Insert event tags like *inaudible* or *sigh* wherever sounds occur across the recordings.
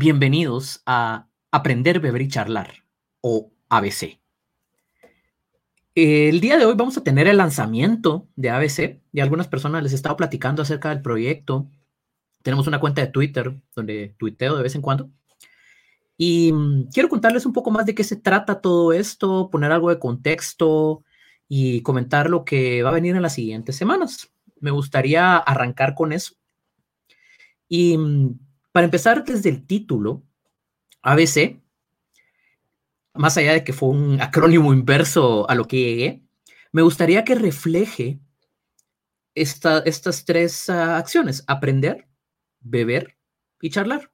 Bienvenidos a Aprender, Beber y Charlar, o ABC. El día de hoy vamos a tener el lanzamiento de ABC y algunas personas les he estado platicando acerca del proyecto. Tenemos una cuenta de Twitter donde tuiteo de vez en cuando. Y mm, quiero contarles un poco más de qué se trata todo esto, poner algo de contexto y comentar lo que va a venir en las siguientes semanas. Me gustaría arrancar con eso. Y mm, para empezar, desde el título, ABC, más allá de que fue un acrónimo inverso a lo que llegué, me gustaría que refleje estas tres ah, acciones, aprender, beber y charlar.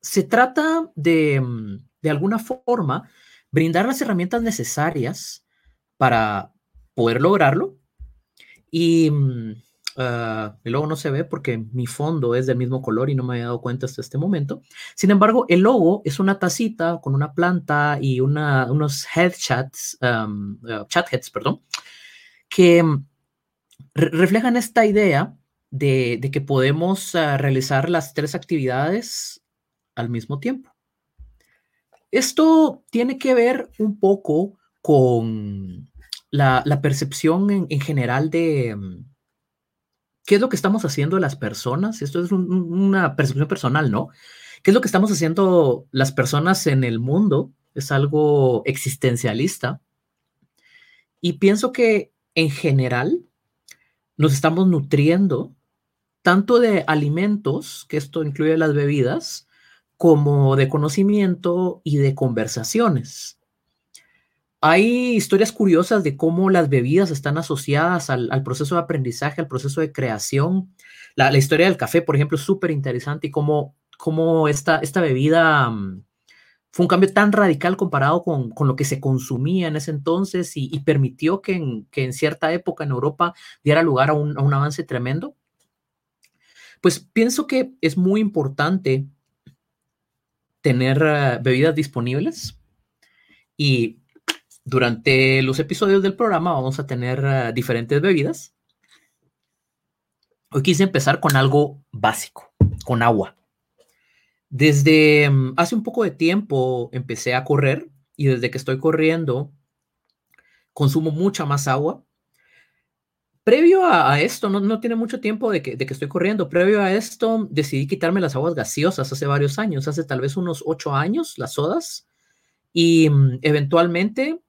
Se trata de, mm, de alguna forma, brindar las herramientas necesarias para poder lograrlo y mm, Ah, el logo no se ve porque mi fondo es del mismo color y no me había dado cuenta hasta este momento. Sin embargo, el logo es una tacita con una planta y unos headshots, um, uh, chat heads, perdón, que mm, reflejan esta idea de, que podemos ah, realizar las tres actividades al mismo tiempo. Esto tiene que ver un poco con la, percepción en general de mm, ¿Qué es lo que estamos haciendo las personas? Esto es una percepción personal, ¿no? ¿Qué es lo que estamos haciendo las personas en el mundo? Es algo existencialista. Y pienso que en general nos estamos nutriendo tanto de alimentos, que esto incluye las bebidas, como de conocimiento y de conversaciones. Hay historias curiosas de cómo las bebidas están asociadas al, proceso de aprendizaje, al proceso de creación. La, historia del café, por ejemplo, es súper interesante y cómo, cómo esta, esta bebida mm, fue un cambio tan radical comparado con, lo que se consumía en ese entonces y, permitió que en, cierta época en Europa diera lugar a un, avance tremendo. Pues pienso que es muy importante tener eh, bebidas disponibles y durante los episodios del programa vamos a tener eh, diferentes bebidas. Hoy quise empezar con algo básico, con agua. Desde mm, hace un poco de tiempo empecé a correr y desde que estoy corriendo consumo mucha más agua. Previo a, esto, no, tiene mucho tiempo de que, de que, estoy corriendo, previo a esto decidí quitarme las aguas gaseosas hace varios años, hace tal vez unos ocho años, las sodas, y mm, eventualmente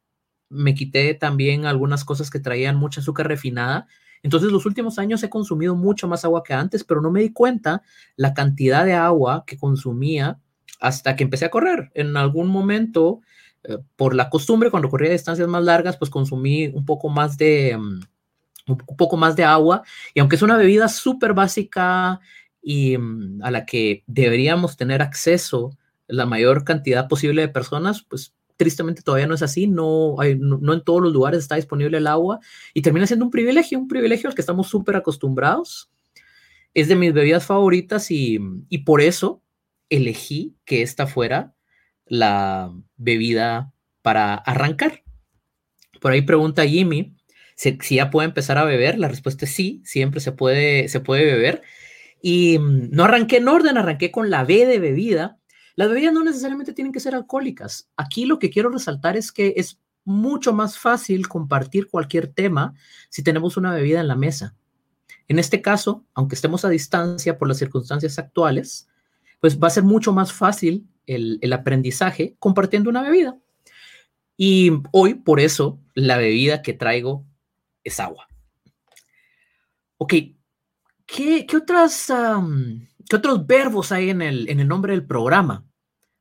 me quité también algunas cosas que traían mucha azúcar refinada. Entonces, los últimos años he consumido mucho más agua que antes, pero no me di cuenta la cantidad de agua que consumía hasta que empecé a correr. En algún momento, eh, por la costumbre, cuando corría distancias más largas, pues consumí un poco más de, mm, un poco más de agua. Y aunque es una bebida súper básica y mm, a la que deberíamos tener acceso la mayor cantidad posible de personas, pues tristemente todavía no es así, no, hay, no, en todos los lugares está disponible el agua y termina siendo un privilegio, un privilegio al que estamos súper acostumbrados. Es de mis bebidas favoritas y, y por eso elegí que esta fuera la bebida para arrancar. Por ahí pregunta Jimmy si, si, ya puede empezar a beber. La respuesta es sí, siempre se puede, se puede beber. Y mm, no arranqué en orden, arranqué con la B de bebida, las bebidas no necesariamente tienen que ser alcohólicas. Aquí lo que quiero resaltar es que es mucho más fácil compartir cualquier tema si tenemos una bebida en la mesa. En este caso, aunque estemos a distancia por las circunstancias actuales, pues va a ser mucho más fácil el, aprendizaje compartiendo una bebida. Y hoy, por eso, la bebida que traigo es agua. Ok, ¿qué, otras... ¿Qué otros verbos hay en el, en el nombre del programa?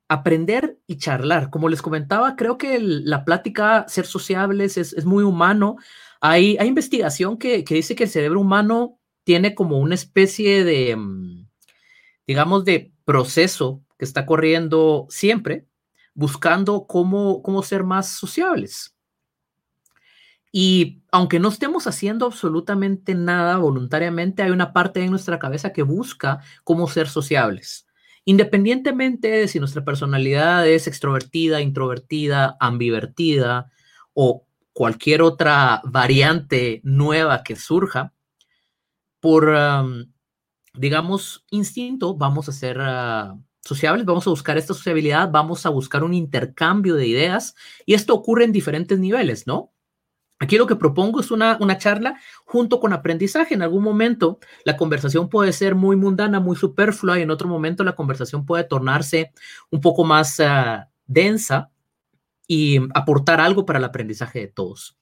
Aprender y charlar. Como les comentaba, creo que la plática, ser sociables, es, muy humano. Hay, hay investigación que, dice que el cerebro humano tiene como una especie de, mm, digamos, de proceso que está corriendo siempre, buscando cómo, cómo ser más sociables. Y aunque no estemos haciendo absolutamente nada voluntariamente, hay una parte de nuestra cabeza que busca cómo ser sociables. Independientemente de si nuestra personalidad es extrovertida, introvertida, ambivertida o cualquier otra variante nueva que surja, por, digamos, instinto, vamos a ser uh, sociables, vamos a buscar esta sociabilidad, vamos a buscar un intercambio de ideas y esto ocurre en diferentes niveles, ¿no? Aquí lo que propongo es una, una charla junto con aprendizaje. En algún momento la conversación puede ser muy mundana, muy superflua y en otro momento la conversación puede tornarse un poco más uh, densa y aportar algo para el aprendizaje de todos.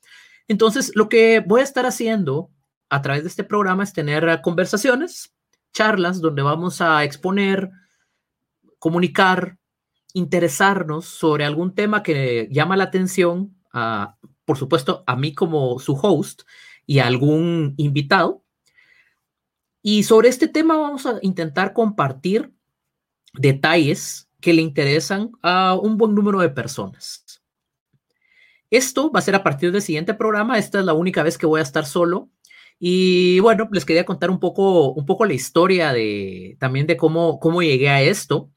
Entonces, lo que voy a estar haciendo a través de este programa es tener conversaciones, charlas donde vamos a exponer, comunicar, interesarnos sobre algún tema que llama la atención, a, por supuesto, a mí como su host y a algún invitado. Y sobre este tema vamos a intentar compartir detalles que le interesan a un buen número de personas. Esto va a ser a partir del siguiente programa. Esta es la única vez que voy a estar solo. Y bueno, les quería contar un poco, un poco la historia de también de cómo, cómo llegué a esto.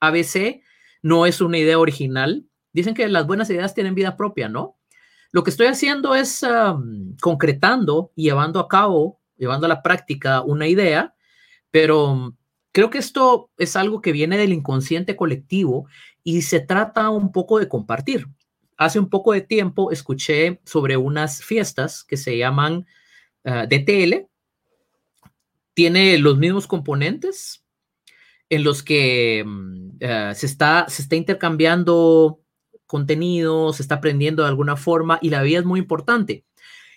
ABC no es una idea original. Dicen que las buenas ideas tienen vida propia, ¿no? Lo que estoy haciendo es concretando y llevando a cabo, llevando a la práctica una idea, pero creo que esto es algo que viene del inconsciente colectivo y se trata un poco de compartir hace un poco de tiempo escuché sobre unas fiestas que se llaman ah, DTL. Tiene los mismos componentes en los que ah, se, está, se está intercambiando contenido, se está aprendiendo de alguna forma y la vida es muy importante.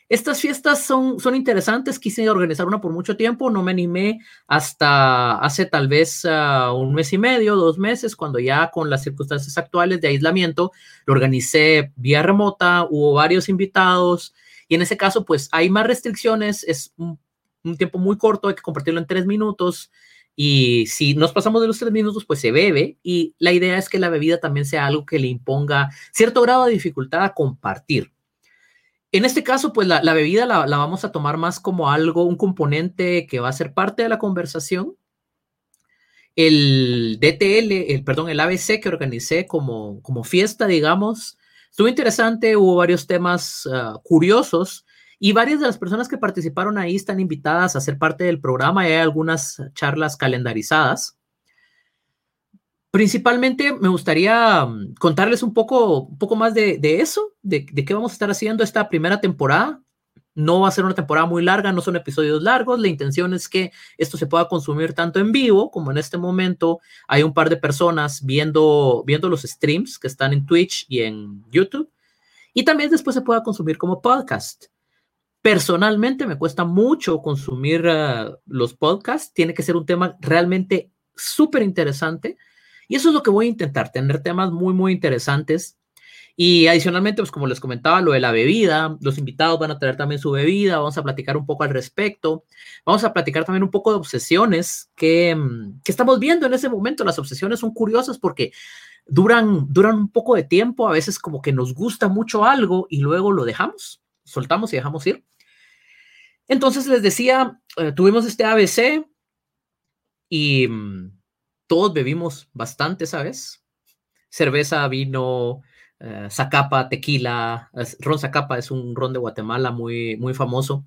Estas fiestas son, son interesantes, quise organizar una por mucho tiempo, no me animé hasta hace tal vez uh, un mes y medio, dos meses, cuando ya con las circunstancias actuales de aislamiento lo organicé vía remota, hubo varios invitados y en ese caso pues hay más restricciones, es un tiempo muy corto, hay que compartirlo en tres minutos y si nos pasamos de los tres minutos pues se bebe y la idea es que la bebida también sea algo que le imponga cierto grado de dificultad a compartir en este caso, pues la, bebida la, vamos a tomar más como algo, un componente que va a ser parte de la conversación. El DTL, el, perdón, el ABC que organicé como, como fiesta, digamos, estuvo interesante, hubo varios temas ah, curiosos y varias de las personas que participaron ahí están invitadas a ser parte del programa hay algunas charlas calendarizadas. Principalmente me gustaría mm, contarles un poco, un poco más de, eso, de, qué vamos a estar haciendo esta primera temporada. No va a ser una temporada muy larga, no son episodios largos. La intención es que esto se pueda consumir tanto en vivo como en este momento. Hay un par de personas viendo, viendo los streams que están en Twitch y en YouTube. Y también después se pueda consumir como podcast. Personalmente me cuesta mucho consumir ah, los podcasts. Tiene que ser un tema realmente súper interesante y eso es lo que voy a intentar, tener temas muy, muy interesantes. Y adicionalmente, pues como les comentaba, lo de la bebida, los invitados van a traer también su bebida, vamos a platicar un poco al respecto, vamos a platicar también un poco de obsesiones que, mm, que estamos viendo en ese momento. Las obsesiones son curiosas porque duran, duran un poco de tiempo, a veces como que nos gusta mucho algo y luego lo dejamos, soltamos y dejamos ir. Entonces les decía, eh, tuvimos este ABC y mm, todos bebimos bastante, ¿sabes? Cerveza, vino, uh, Zacapa, tequila. Ron Zacapa es un ron de Guatemala muy, muy famoso.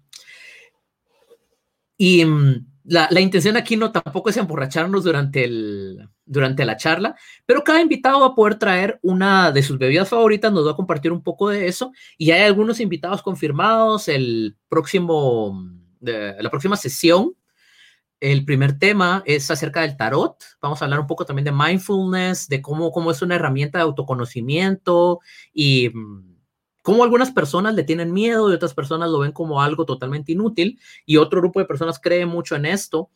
Y um, la, la, intención aquí no tampoco es emborracharnos durante, el, durante la charla, pero cada invitado va a poder traer una de sus bebidas favoritas, nos va a compartir un poco de eso. Y hay algunos invitados confirmados. El próximo, de, la próxima sesión el primer tema es acerca del tarot. Vamos a hablar un poco también de mindfulness, de cómo, cómo es una herramienta de autoconocimiento y mm, cómo algunas personas le tienen miedo y otras personas lo ven como algo totalmente inútil y otro grupo de personas cree mucho en esto.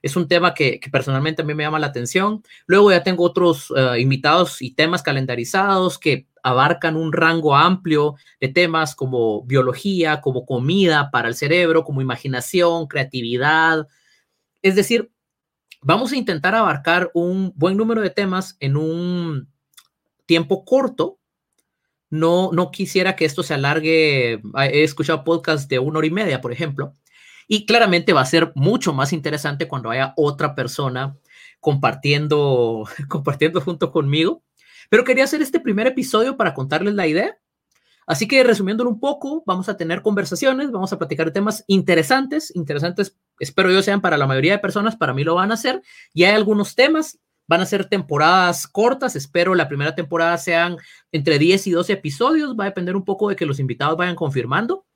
Es un tema que, personalmente a mí me llama la atención. Luego ya tengo otros eh, invitados y temas calendarizados que abarcan un rango amplio de temas como biología, como comida para el cerebro, como imaginación, creatividad, es decir, vamos a intentar abarcar un buen número de temas en un tiempo corto. No, no quisiera que esto se alargue. He escuchado podcasts de una hora y media, por ejemplo. Y claramente va a ser mucho más interesante cuando haya otra persona compartiendo, *laughs* compartiendo junto conmigo. Pero quería hacer este primer episodio para contarles la idea. Así que resumiéndolo un poco, vamos a tener conversaciones, vamos a platicar de temas interesantes, interesantes espero yo sean para la mayoría de personas, para mí lo van a hacer. Y hay algunos temas, van a ser temporadas cortas, espero la primera temporada sean entre 10 y 12 episodios, va a depender un poco de que los invitados vayan confirmando.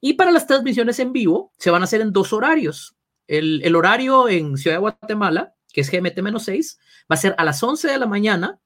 Y para las transmisiones en vivo, se van a hacer en dos horarios. El, el horario en Ciudad de Guatemala, que es GMT-6, va a ser a las 11 de la mañana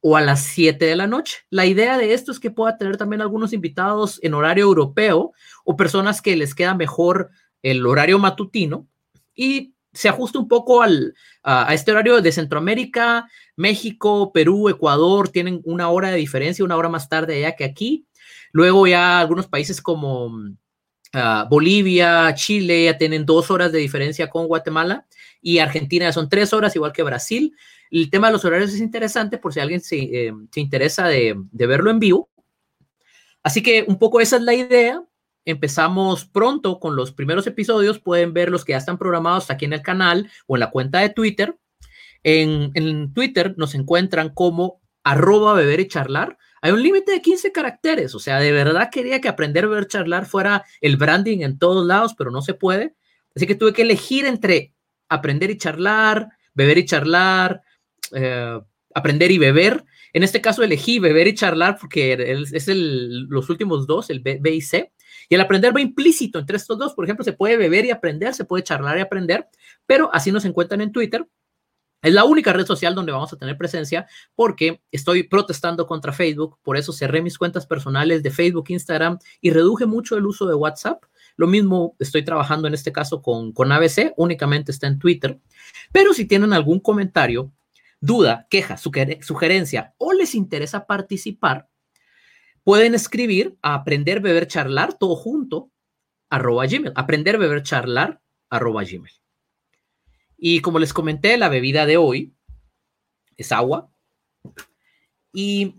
o a las 7 de la noche. La idea de esto es que pueda tener también algunos invitados en horario europeo o personas que les queda mejor el horario matutino y se ajusta un poco al, a, este horario de Centroamérica, México, Perú, Ecuador, tienen una hora de diferencia, una hora más tarde allá que aquí. Luego ya algunos países como uh, Bolivia, Chile ya tienen dos horas de diferencia con Guatemala y Argentina son tres horas, igual que Brasil. El tema de los horarios es interesante por si alguien se, eh, se interesa de, de verlo en vivo. Así que un poco esa es la idea. Empezamos pronto con los primeros episodios. Pueden ver los que ya están programados aquí en el canal o en la cuenta de Twitter. En, en Twitter nos encuentran como arroba beber y charlar. Hay un límite de 15 caracteres. O sea, de verdad quería que aprender a beber charlar fuera el branding en todos lados, pero no se puede. Así que tuve que elegir entre aprender y charlar, beber y charlar, eh, aprender y beber. En este caso elegí beber y charlar porque es el, los últimos dos, el B, y C. Y el aprender va implícito entre estos dos. Por ejemplo, se puede beber y aprender, se puede charlar y aprender, pero así nos encuentran en Twitter. Es la única red social donde vamos a tener presencia porque estoy protestando contra Facebook, por eso cerré mis cuentas personales de Facebook, Instagram y reduje mucho el uso de WhatsApp. Lo mismo estoy trabajando en este caso con, con ABC, únicamente está en Twitter. Pero si tienen algún comentario, duda, queja, sugerencia o les interesa participar, pueden escribir a aprender, beber, charlar, todo junto, arroba gmail, aprender, beber, charlar, arroba gmail. Y como les comenté, la bebida de hoy es agua. Y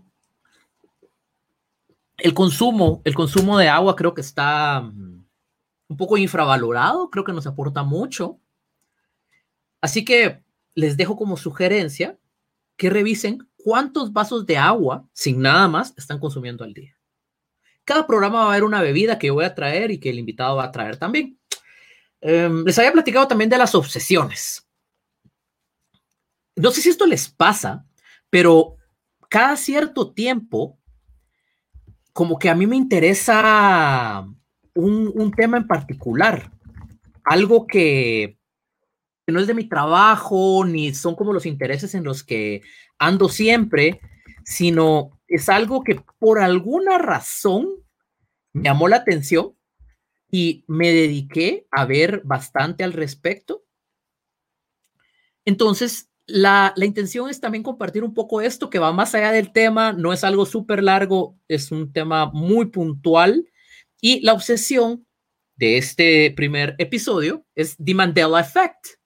el consumo, el consumo de agua creo que está mm, un poco infravalorado, creo que nos aporta mucho. Así que les dejo como sugerencia que revisen cuántos vasos de agua, sin nada más, están consumiendo al día. Cada programa va a haber una bebida que yo voy a traer y que el invitado va a traer también. Um, les había platicado también de las obsesiones. No sé si esto les pasa, pero cada cierto tiempo, como que a mí me interesa un tema en particular, algo que no es de mi trabajo, ni son como los intereses en los que ando siempre, sino es algo que por alguna razón me llamó la atención y me dediqué a ver bastante al respecto. Entonces, la, la, intención es también compartir un poco esto que va más allá del tema, no es algo súper largo, es un tema muy puntual y la obsesión de este primer episodio es The Mandela Effect.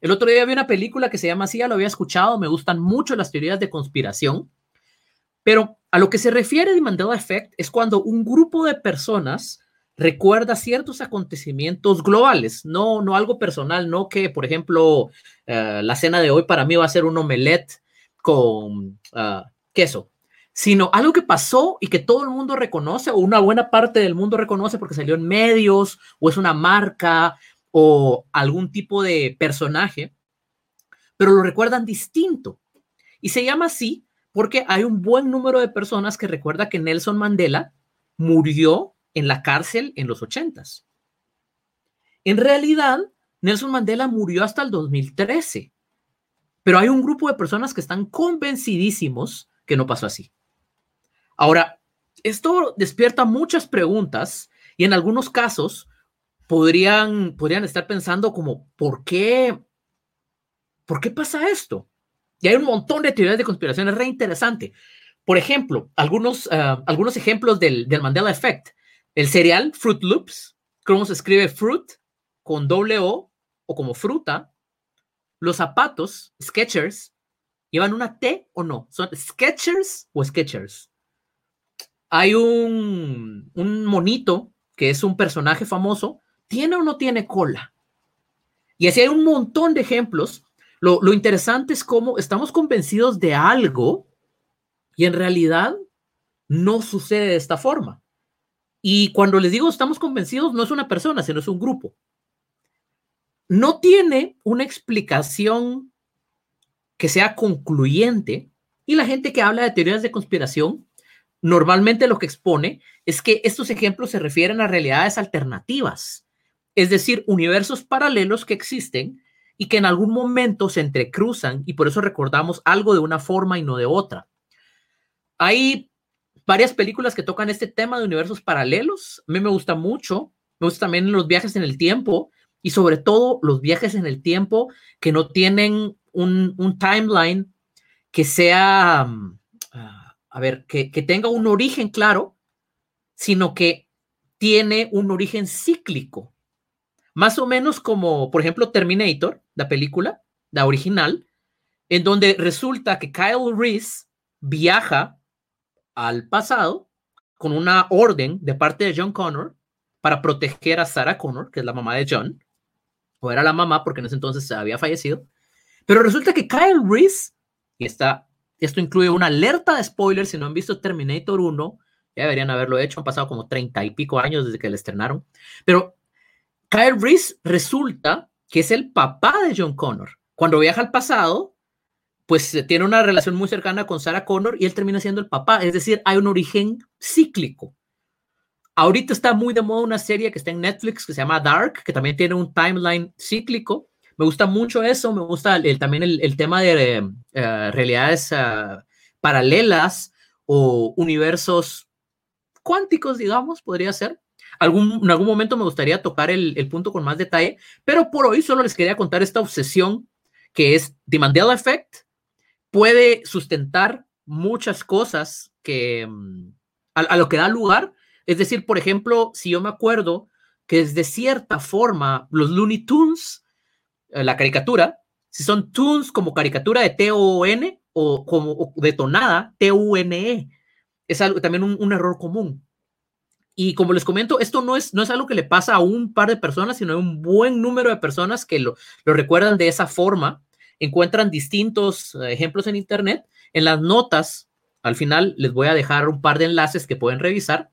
El otro día vi una película que se llama así, lo había escuchado, me gustan mucho las teorías de conspiración, pero a lo que se refiere de Mandela Effect es cuando un grupo de personas recuerda ciertos acontecimientos globales, no, no algo personal, no que, por ejemplo, uh, la cena de hoy para mí va a ser un omelette con uh, queso, sino algo que pasó y que todo el mundo reconoce o una buena parte del mundo reconoce porque salió en medios o es una marca o algún tipo de personaje, pero lo recuerdan distinto. Y se llama así porque hay un buen número de personas que recuerda que Nelson Mandela murió en la cárcel en los ochentas. En realidad, Nelson Mandela murió hasta el 2013, pero hay un grupo de personas que están convencidísimos que no pasó así. Ahora, esto despierta muchas preguntas y en algunos casos podrían, podrían estar pensando como, ¿por qué? ¿Por qué pasa esto? Y hay un montón de teorías de conspiración, es re interesante. Por ejemplo, algunos, uh, algunos ejemplos del, del, Mandela Effect. El cereal Fruit Loops, cómo se escribe fruit con doble O o como fruta. Los zapatos, Sketchers, ¿llevan una T o no? ¿Son Sketchers o Sketchers? Hay un, un monito que es un personaje famoso ¿Tiene o no tiene cola? Y así hay un montón de ejemplos. Lo, lo interesante es cómo estamos convencidos de algo y en realidad no sucede de esta forma. Y cuando les digo estamos convencidos, no es una persona, sino es un grupo. no tiene una explicación que sea concluyente y la gente que habla de teorías de conspiración normalmente lo que expone es que estos ejemplos se refieren a realidades alternativas, es decir, universos paralelos que existen y que en algún momento se entrecruzan y por eso recordamos algo de una forma y no de otra. Hay varias películas que tocan este tema de universos paralelos. A mí me gusta mucho. Me gusta también los viajes en el tiempo y sobre todo los viajes en el tiempo que no tienen un, timeline que sea, mm, ah, a ver, que, que tenga un origen claro, sino que tiene un origen cíclico. Más o menos como, por ejemplo, Terminator, la película, la original, en donde resulta que Kyle Reese viaja al pasado con una orden de parte de John Connor para proteger a Sarah Connor, que es la mamá de John, o era la mamá porque en ese entonces había fallecido, pero resulta que Kyle Reese, y está, esto incluye una alerta de spoilers, si no han visto Terminator 1, ya deberían haberlo hecho, han pasado como treinta y pico años desde que le estrenaron, pero Kyle Reese resulta que es el papá de John Connor. Cuando viaja al pasado, pues tiene una relación muy cercana con Sarah Connor y él termina siendo el papá. Es decir, hay un origen cíclico. Ahorita está muy de moda una serie que está en Netflix que se llama Dark, que también tiene un timeline cíclico. Me gusta mucho eso, me gusta el, también el, tema de eh, realidades eh, paralelas o universos cuánticos, digamos, podría ser. Algún, en algún momento me gustaría tocar el, punto con más detalle, pero por hoy solo les quería contar esta obsesión que es The Mandela Effect puede sustentar muchas cosas que mm, a, lo que da lugar. Es decir, por ejemplo, si yo me acuerdo que de cierta forma los Looney Tunes, eh, la caricatura, si son tunes como caricatura de T-O-N o como detonada T-U-N-E, es algo, también un, error común. Y como les comento, esto no es, no es algo que le pasa a un par de personas, sino a un buen número de personas que lo, lo recuerdan de esa forma encuentran distintos eh, ejemplos en Internet. En las notas, al final, les voy a dejar un par de enlaces que pueden revisar.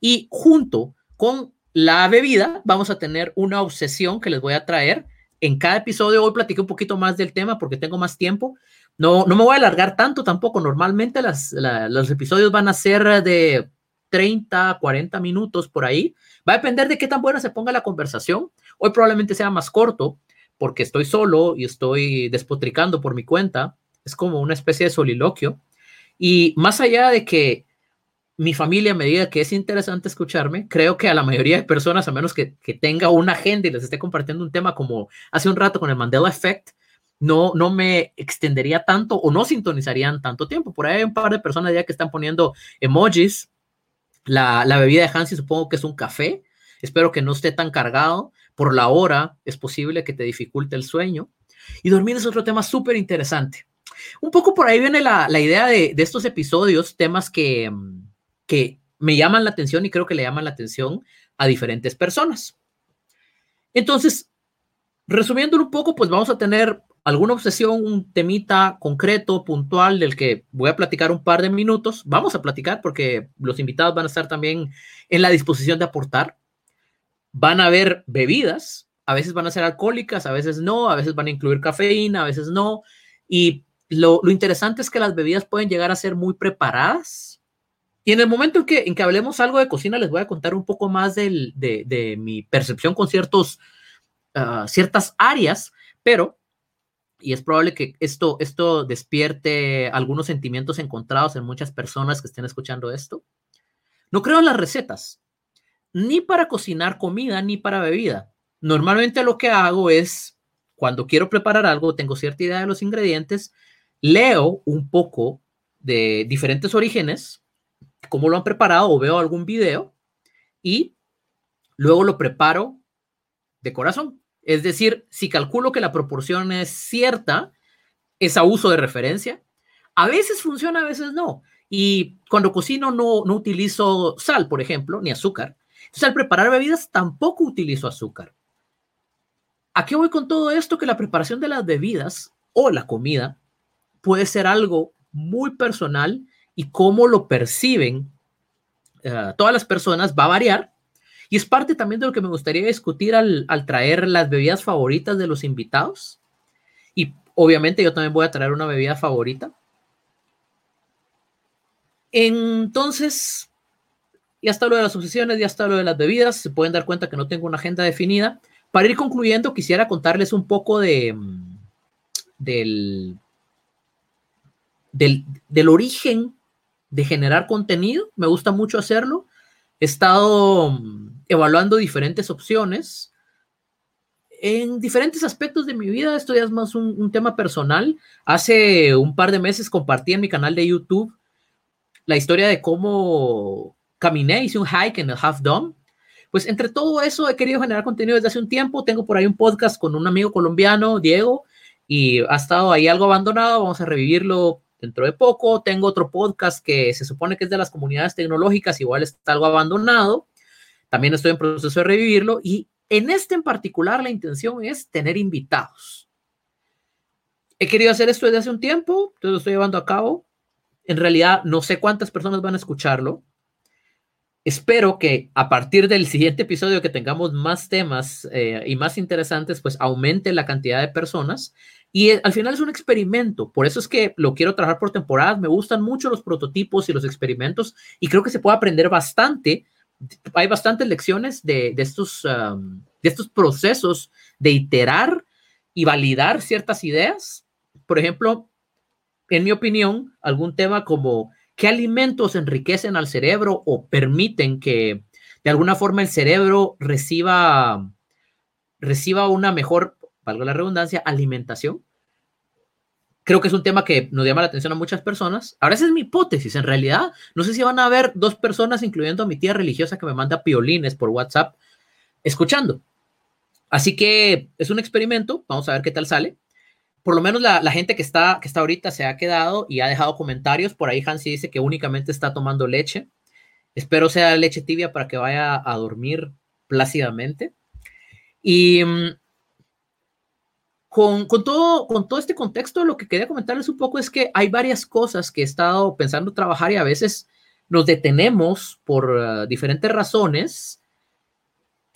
Y junto con la bebida, vamos a tener una obsesión que les voy a traer. En cada episodio hoy platiqué un poquito más del tema porque tengo más tiempo. No, no me voy a alargar tanto tampoco. Normalmente las, los episodios van a ser de 30, 40 minutos por ahí. Va a depender de qué tan buena se ponga la conversación. Hoy probablemente sea más corto porque estoy solo y estoy despotricando por mi cuenta. Es como una especie de soliloquio. Y más allá de que mi familia me diga que es interesante escucharme, creo que a la mayoría de personas, a menos que, tenga una agenda y les esté compartiendo un tema como hace un rato con el Mandela Effect, no, no me extendería tanto o no sintonizarían tanto tiempo. Por ahí hay un par de personas ya que están poniendo emojis. La, la bebida de Hansi supongo que es un café. Espero que no esté tan cargado por la hora, es posible que te dificulte el sueño. Y dormir es otro tema súper interesante. Un poco por ahí viene la, idea de, estos episodios, temas que, que me llaman la atención y creo que le llaman la atención a diferentes personas. Entonces, resumiendo un poco, pues vamos a tener alguna obsesión, un temita concreto, puntual, del que voy a platicar un par de minutos. Vamos a platicar porque los invitados van a estar también en la disposición de aportar van a haber bebidas, a veces van a ser alcohólicas, a veces no, a veces van a incluir cafeína, a veces no. Y lo, interesante es que las bebidas pueden llegar a ser muy preparadas. Y en el momento en que, en que hablemos algo de cocina, les voy a contar un poco más de, mi percepción con ciertos, ah, ciertas áreas, pero, y es probable que esto, esto despierte algunos sentimientos encontrados en muchas personas que estén escuchando esto. No creo en las recetas ni para cocinar comida ni para bebida. Normalmente lo que hago es, cuando quiero preparar algo, tengo cierta idea de los ingredientes, leo un poco de diferentes orígenes, cómo lo han preparado o veo algún video y luego lo preparo de corazón. Es decir, si calculo que la proporción es cierta, es a uso de referencia. A veces funciona, a veces no. Y cuando cocino no, no utilizo sal, por ejemplo, ni azúcar. Entonces, al preparar bebidas tampoco utilizo azúcar. ¿A qué voy con todo esto? Que la preparación de las bebidas o la comida puede ser algo muy personal y cómo lo perciben eh, todas las personas va a variar Y es parte también de lo que me gustaría discutir al, traer las bebidas favoritas de los invitados. Y obviamente yo también voy a traer una bebida favorita. Entonces, ya está lo de las obsesiones, ya está lo de las bebidas. Se pueden dar cuenta que no tengo una agenda definida. Para ir concluyendo, quisiera contarles un poco de, del, del, del origen de generar contenido. Me gusta mucho hacerlo. He estado mm, evaluando diferentes opciones en diferentes aspectos de mi vida. Esto ya es más un, tema personal. Hace un par de meses compartí en mi canal de YouTube la historia de cómo caminé, hice un hike en el Half Dome. Pues entre todo eso he querido generar contenido desde hace un tiempo. Tengo por ahí un podcast con un amigo colombiano, Diego, y ha estado ahí algo abandonado. Vamos a revivirlo dentro de poco. Tengo otro podcast que se supone que es de las comunidades tecnológicas, igual está algo abandonado. También estoy en proceso de revivirlo y en este en particular la intención es tener invitados. He querido hacer esto desde hace un tiempo, entonces lo estoy llevando a cabo. En realidad no sé cuántas personas van a escucharlo. Espero que a partir del siguiente episodio que tengamos más temas eh, y más interesantes, pues aumente la cantidad de personas y al final es un experimento, por eso es que lo quiero trabajar por temporadas. Me gustan mucho los prototipos y los experimentos y creo que se puede aprender bastante. Hay bastantes lecciones de, estos, de estos procesos de iterar y validar ciertas ideas. Por ejemplo, en mi opinión, algún tema como qué alimentos enriquecen al cerebro o permiten que de alguna forma el cerebro reciba, reciba una mejor valga la redundancia, alimentación. Creo que es un tema que nos llama la atención a muchas personas. Ahora, esa es mi hipótesis. En realidad, no sé si van a haber dos personas, incluyendo a mi tía religiosa que me manda piolines por WhatsApp, escuchando. Así que es un experimento. Vamos a ver qué tal sale. Por lo menos la, la gente que está, que está ahorita se ha quedado y ha dejado comentarios. Por ahí Hansi dice que únicamente está tomando leche. Espero sea leche tibia para que vaya a dormir plácidamente. Y mm, con, todo, con todo este contexto, lo que quería comentarles un poco es que hay varias cosas que he estado pensando trabajar y a veces nos detenemos por uh, diferentes razones.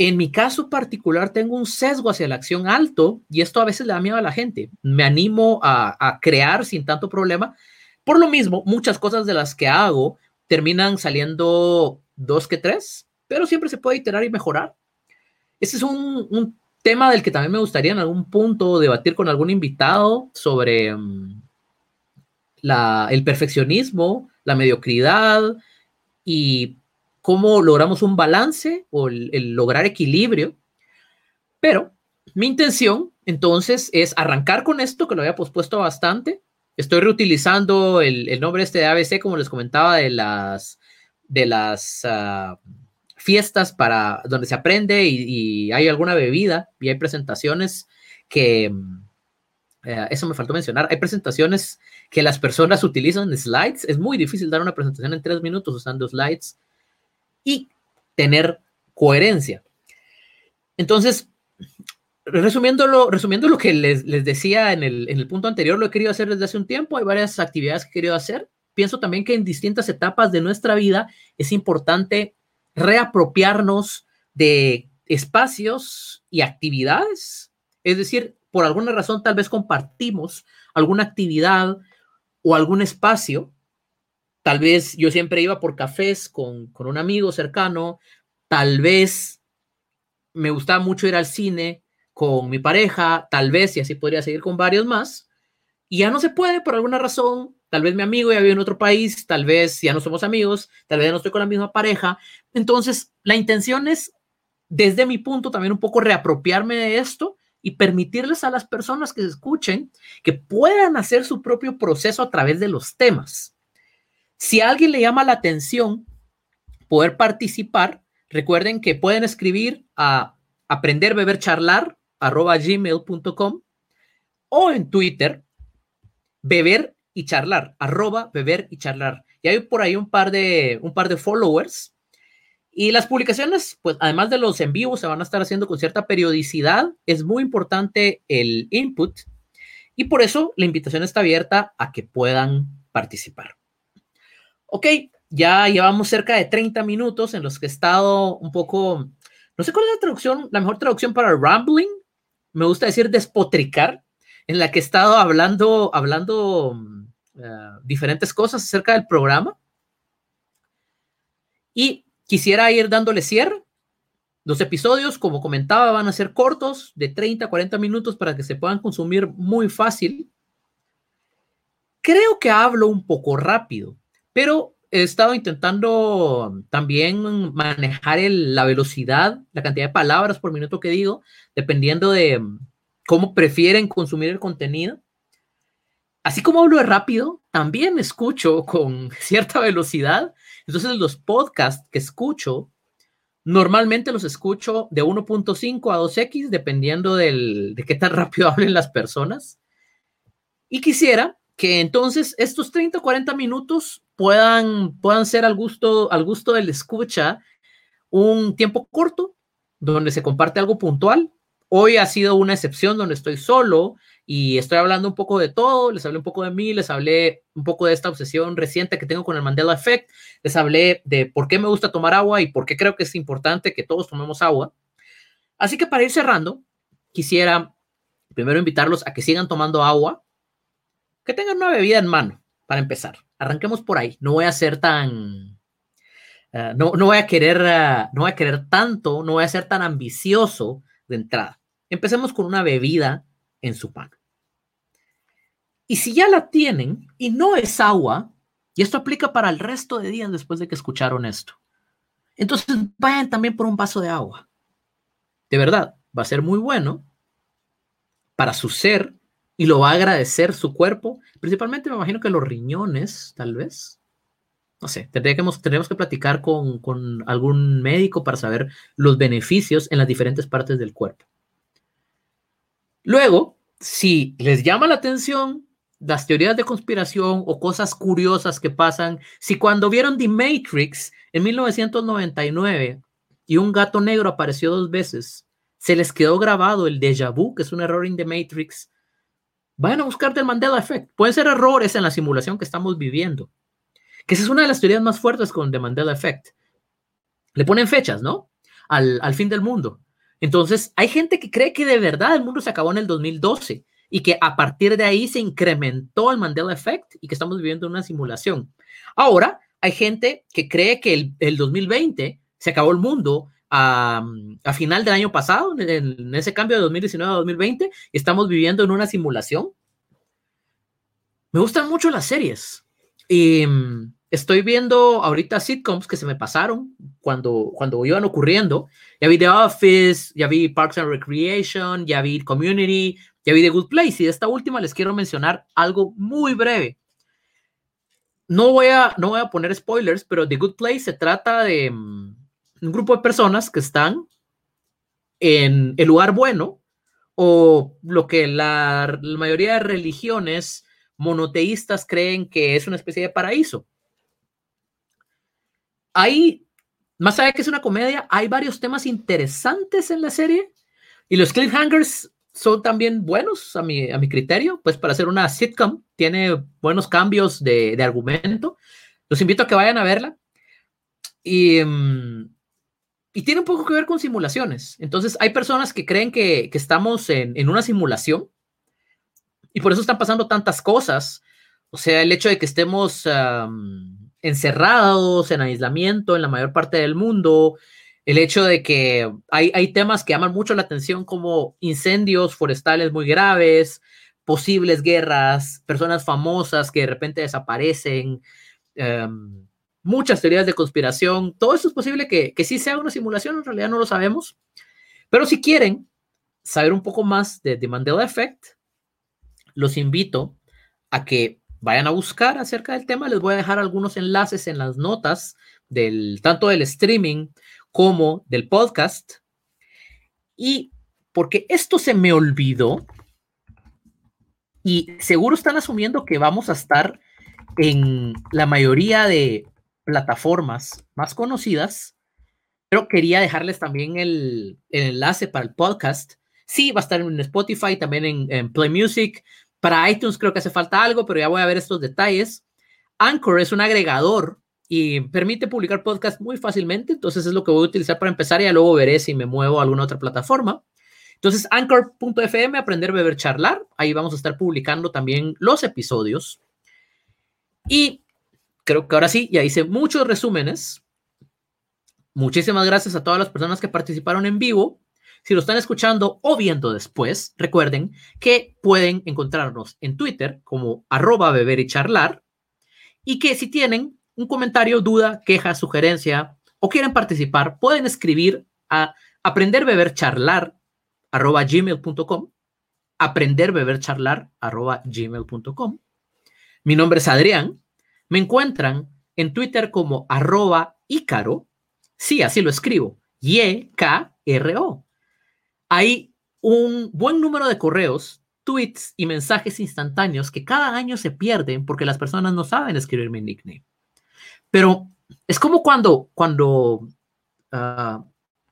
En mi caso particular, tengo un sesgo hacia la acción alto y esto a veces le da miedo a la gente. Me animo a, crear sin tanto problema. Por lo mismo, muchas cosas de las que hago terminan saliendo dos que tres, pero siempre se puede iterar y mejorar. Este es un, tema del que también me gustaría en algún punto debatir con algún invitado sobre la, el perfeccionismo, la mediocridad y cómo logramos un balance o el, el, lograr equilibrio. Pero mi intención entonces es arrancar con esto, que lo había pospuesto bastante. Estoy reutilizando el, el nombre este de ABC, como les comentaba, de las, de las uh, fiestas para donde se aprende y, y, hay alguna bebida y hay presentaciones que, eh, eso me faltó mencionar, hay presentaciones que las personas utilizan slides. Es muy difícil dar una presentación en tres minutos usando slides y tener coherencia. Entonces, resumiendo lo, que les, les decía en el, en el punto anterior, lo he querido hacer desde hace un tiempo, hay varias actividades que he querido hacer. Pienso también que en distintas etapas de nuestra vida es importante reapropiarnos de espacios y actividades. Es decir, por alguna razón tal vez compartimos alguna actividad o algún espacio. Tal vez yo siempre iba por cafés con, con un amigo cercano. Tal vez me gustaba mucho ir al cine con mi pareja. Tal vez, y así podría seguir con varios más. Y ya no se puede por alguna razón Tal vez mi amigo ya vive en otro país, tal vez ya no somos amigos, tal vez ya no estoy con la misma pareja. Entonces, la intención es, desde mi punto, también un poco reapropiarme de esto y permitirles a las personas que se escuchen que puedan hacer su propio proceso a través de los temas. Si a alguien le llama la atención poder participar, recuerden que pueden escribir a aprenderbebercharlar@gmail.com o en Twitter beber y charlar, arroba beber y charlar. Y hay por ahí un par de, un par de followers. Y las publicaciones, pues además de los en vivo, se van a estar haciendo con cierta periodicidad. Es muy importante el input. Y por eso la invitación está abierta a que puedan participar. Ok, ya llevamos cerca de 30 minutos en los que he estado un poco no sé cuál es la traducción, la mejor traducción para rambling, me gusta decir despotricar, en la que he estado hablando, hablando uh, diferentes cosas acerca del programa. Y quisiera ir dándole cierre. Los episodios, como comentaba, van a ser cortos, de 30 a 40 minutos para que se puedan consumir muy fácil. Creo que hablo un poco rápido, pero he estado intentando también manejar la velocidad, la cantidad de palabras por minuto que digo, dependiendo de cómo prefieren consumir el contenido. Así como hablo de rápido, también escucho *laughs* con cierta velocidad. Entonces los podcasts que escucho, normalmente los escucho de 1.5 a 2x, dependiendo de qué tan *laughs* rápido hablen las personas. Y quisiera que entonces estos 30 o 40 minutos puedan, puedan ser al gusto, al gusto del escucha un tiempo corto donde se comparte algo puntual. Hoy ha sido una excepción donde estoy solo y estoy hablando un poco de todo, les hablé un poco de mí, les hablé un poco de esta obsesión reciente que tengo con el Mandela Effect, les hablé de por qué me gusta tomar agua y por qué creo que es importante que todos tomemos agua. Así que para ir cerrando, quisiera primero invitarlos a que sigan tomando agua, que tengan una bebida en mano, para empezar. Arranquemos por ahí. No voy a ser tan... Uh, no, no, voy a querer, uh, no voy a querer tanto, no voy a ser tan ambicioso de entrada. Empecemos con una bebida en su pan. Y si ya la tienen y no es agua, y esto aplica para el resto de días después de que escucharon esto, entonces vayan también por un vaso de agua. De verdad, va a ser muy bueno para su ser y lo va a agradecer su cuerpo. Principalmente me imagino que los riñones, tal vez. No sé, tendríamos, tendríamos que platicar con, con algún médico para saber los beneficios en las diferentes partes del cuerpo. Luego, si les llama la atención las teorías de conspiración o cosas curiosas que pasan, si cuando vieron The Matrix en 1999 y un gato negro apareció dos veces, se les quedó grabado el déjà vu, que es un error en The Matrix, Vayan a buscar el Mandela Effect. Pueden ser errores en la simulación que estamos viviendo. Que esa es una de las teorías más fuertes con The Mandela Effect. Le ponen fechas, ¿no? Al, al fin del mundo. Entonces, hay gente que cree que de verdad el mundo se acabó en el 2012 y que a partir de ahí se incrementó el Mandela Effect y que estamos viviendo una simulación. Ahora, hay gente que cree que el, el 2020 se acabó el mundo a, final del año pasado, en, ese cambio de 2019 a 2020, estamos viviendo en una simulación. Me gustan mucho las series. Y um, estoy viendo ahorita sitcoms que se me pasaron cuando, cuando iban ocurriendo. Ya vi The Office, ya vi Parks and Recreation, ya vi Community, ya vi The Good Place. Y de esta última les quiero mencionar algo muy breve. No voy a, no voy a poner spoilers, pero The Good Place se trata de um, un grupo de personas que están en el lugar bueno o lo que la, la, mayoría de religiones monoteístas creen que es una especie de paraíso. Hay, más allá de que es una comedia, hay varios temas interesantes en la serie y los cliffhangers son también buenos a mi, a mi criterio, pues para hacer una sitcom tiene buenos cambios de, de argumento. Los invito a que vayan a verla. Y um, y tiene un poco que ver con simulaciones. Entonces, hay personas que creen que, que estamos en, en, una simulación y por eso están pasando tantas cosas. O sea, el hecho de que estemos encerrados, en aislamiento en la mayor parte del mundo, el hecho de que hay, hay temas que llaman mucho la atención como incendios forestales muy graves, posibles guerras, personas famosas que de repente desaparecen. Um, muchas teorías de conspiración. Todo esto es posible que, que sí sea una simulación, en realidad no lo sabemos. Pero si quieren saber un poco más de The Mandela Effect, los invito a que vayan a buscar acerca del tema. Les voy a dejar algunos enlaces en las notas del tanto del streaming como del podcast. Y porque esto se me olvidó y seguro están asumiendo que vamos a estar en la mayoría de plataformas más conocidas, pero quería dejarles también el, el, enlace para el podcast. Sí, va a estar en Spotify, también en, en, Play Music. Para iTunes creo que hace falta algo, pero ya voy a ver estos detalles. Anchor es un agregador y permite publicar podcast muy fácilmente. Entonces es lo que voy a utilizar para empezar y ya luego veré si me muevo a alguna otra plataforma. Entonces, anchor.fm, aprender, beber, charlar. Ahí vamos a estar publicando también los episodios. Y creo que ahora sí, ya hice muchos resúmenes. Muchísimas gracias a todas las personas que participaron en vivo. Si lo están escuchando o viendo después, recuerden que pueden encontrarnos en Twitter como arroba beber y charlar y que si tienen un comentario, duda, queja, sugerencia o quieren participar, pueden escribir a aprender beber charlar arroba gmail.com, aprender beber charlar arroba gmail.com. Mi nombre es Adrián. Me encuentran en Twitter como arroba ícaro. Sí, así lo escribo. Y-K-R-O. Hay un buen número de correos, tweets y mensajes instantáneos que cada año se pierden porque las personas no saben escribir mi nickname. Pero es como cuando, cuando ah,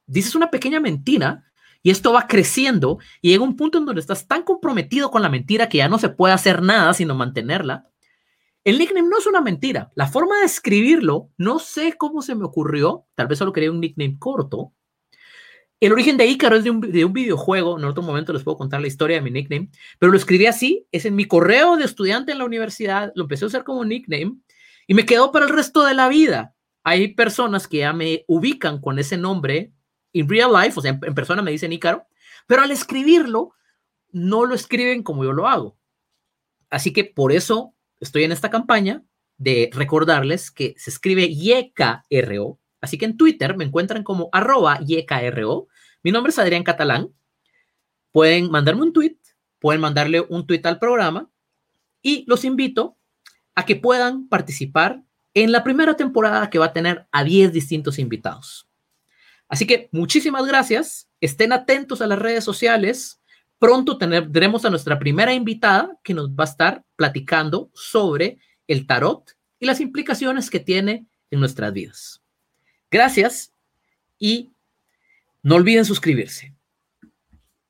dices una pequeña mentira y esto va creciendo y llega un punto en donde estás tan comprometido con la mentira que ya no se puede hacer nada sino mantenerla. El nickname no es una mentira. La forma de escribirlo, no sé cómo se me ocurrió. Tal vez solo quería un nickname corto. El origen de Ícaro es de un, de un, videojuego. En otro momento les puedo contar la historia de mi nickname. Pero lo escribí así. Es en mi correo de estudiante en la universidad. Lo empecé a usar como nickname. Y me quedó para el resto de la vida. Hay personas que ya me ubican con ese nombre en real life, o sea, en, persona me dicen Ícaro, pero al escribirlo no lo escriben como yo lo hago. Así que por eso estoy en esta campaña de recordarles que se escribe YKRO. Así que en Twitter me encuentran como arroba YKRO. Mi nombre es Adrián Catalán. Pueden mandarme un tweet, pueden mandarle un tweet al programa y los invito a que puedan participar en la primera temporada que va a tener a 10 distintos invitados. Así que muchísimas gracias. Estén atentos a las redes sociales. Pronto tendremos a nuestra primera invitada que nos va a estar platicando sobre el tarot y las implicaciones que tiene en nuestras vidas. Gracias y no olviden suscribirse.